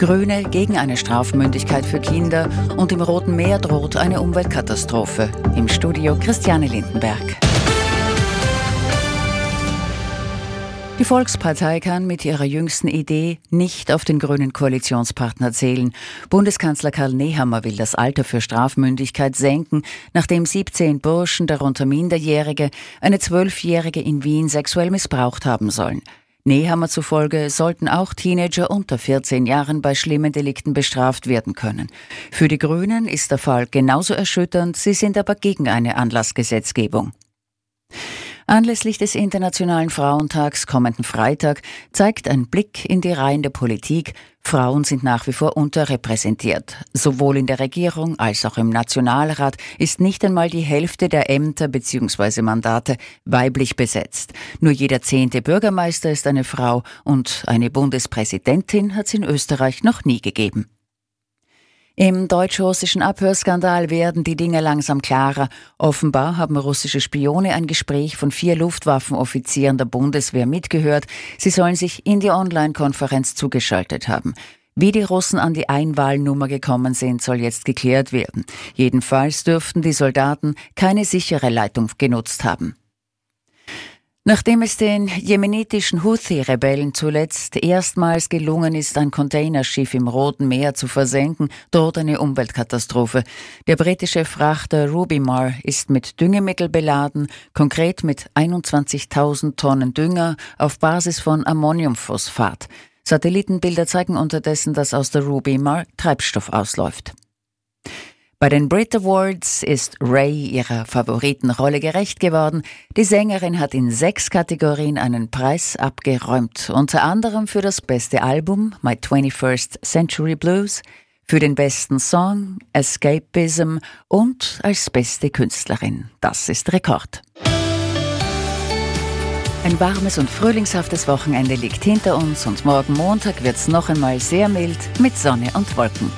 Grüne gegen eine Strafmündigkeit für Kinder und im Roten Meer droht eine Umweltkatastrophe. Im Studio Christiane Lindenberg. Die Volkspartei kann mit ihrer jüngsten Idee nicht auf den grünen Koalitionspartner zählen. Bundeskanzler Karl Nehammer will das Alter für Strafmündigkeit senken, nachdem 17 Burschen, darunter Minderjährige, eine Zwölfjährige in Wien sexuell missbraucht haben sollen. Nehammer zufolge sollten auch Teenager unter 14 Jahren bei schlimmen Delikten bestraft werden können. Für die Grünen ist der Fall genauso erschütternd, sie sind aber gegen eine Anlassgesetzgebung. Anlässlich des Internationalen Frauentags kommenden Freitag zeigt ein Blick in die Reihen der Politik, Frauen sind nach wie vor unterrepräsentiert. Sowohl in der Regierung als auch im Nationalrat ist nicht einmal die Hälfte der Ämter bzw. Mandate weiblich besetzt. Nur jeder zehnte Bürgermeister ist eine Frau und eine Bundespräsidentin hat es in Österreich noch nie gegeben. Im deutsch-russischen Abhörskandal werden die Dinge langsam klarer. Offenbar haben russische Spione ein Gespräch von vier Luftwaffenoffizieren der Bundeswehr mitgehört. Sie sollen sich in die Online-Konferenz zugeschaltet haben. Wie die Russen an die Einwahlnummer gekommen sind, soll jetzt geklärt werden. Jedenfalls dürften die Soldaten keine sichere Leitung genutzt haben. Nachdem es den jemenitischen Houthi-Rebellen zuletzt erstmals gelungen ist, ein Containerschiff im Roten Meer zu versenken, droht eine Umweltkatastrophe. Der britische Frachter Rubimar ist mit Düngemittel beladen, konkret mit 21.000 Tonnen Dünger auf Basis von Ammoniumphosphat. Satellitenbilder zeigen unterdessen, dass aus der Rubimar Treibstoff ausläuft. Bei den Brit Awards ist Ray ihrer Favoritenrolle gerecht geworden. Die Sängerin hat in sechs Kategorien einen Preis abgeräumt, unter anderem für das beste Album My 21st Century Blues, für den besten Song Escapism und als beste Künstlerin. Das ist Rekord. Ein warmes und frühlingshaftes Wochenende liegt hinter uns und morgen Montag wird es noch einmal sehr mild mit Sonne und Wolken.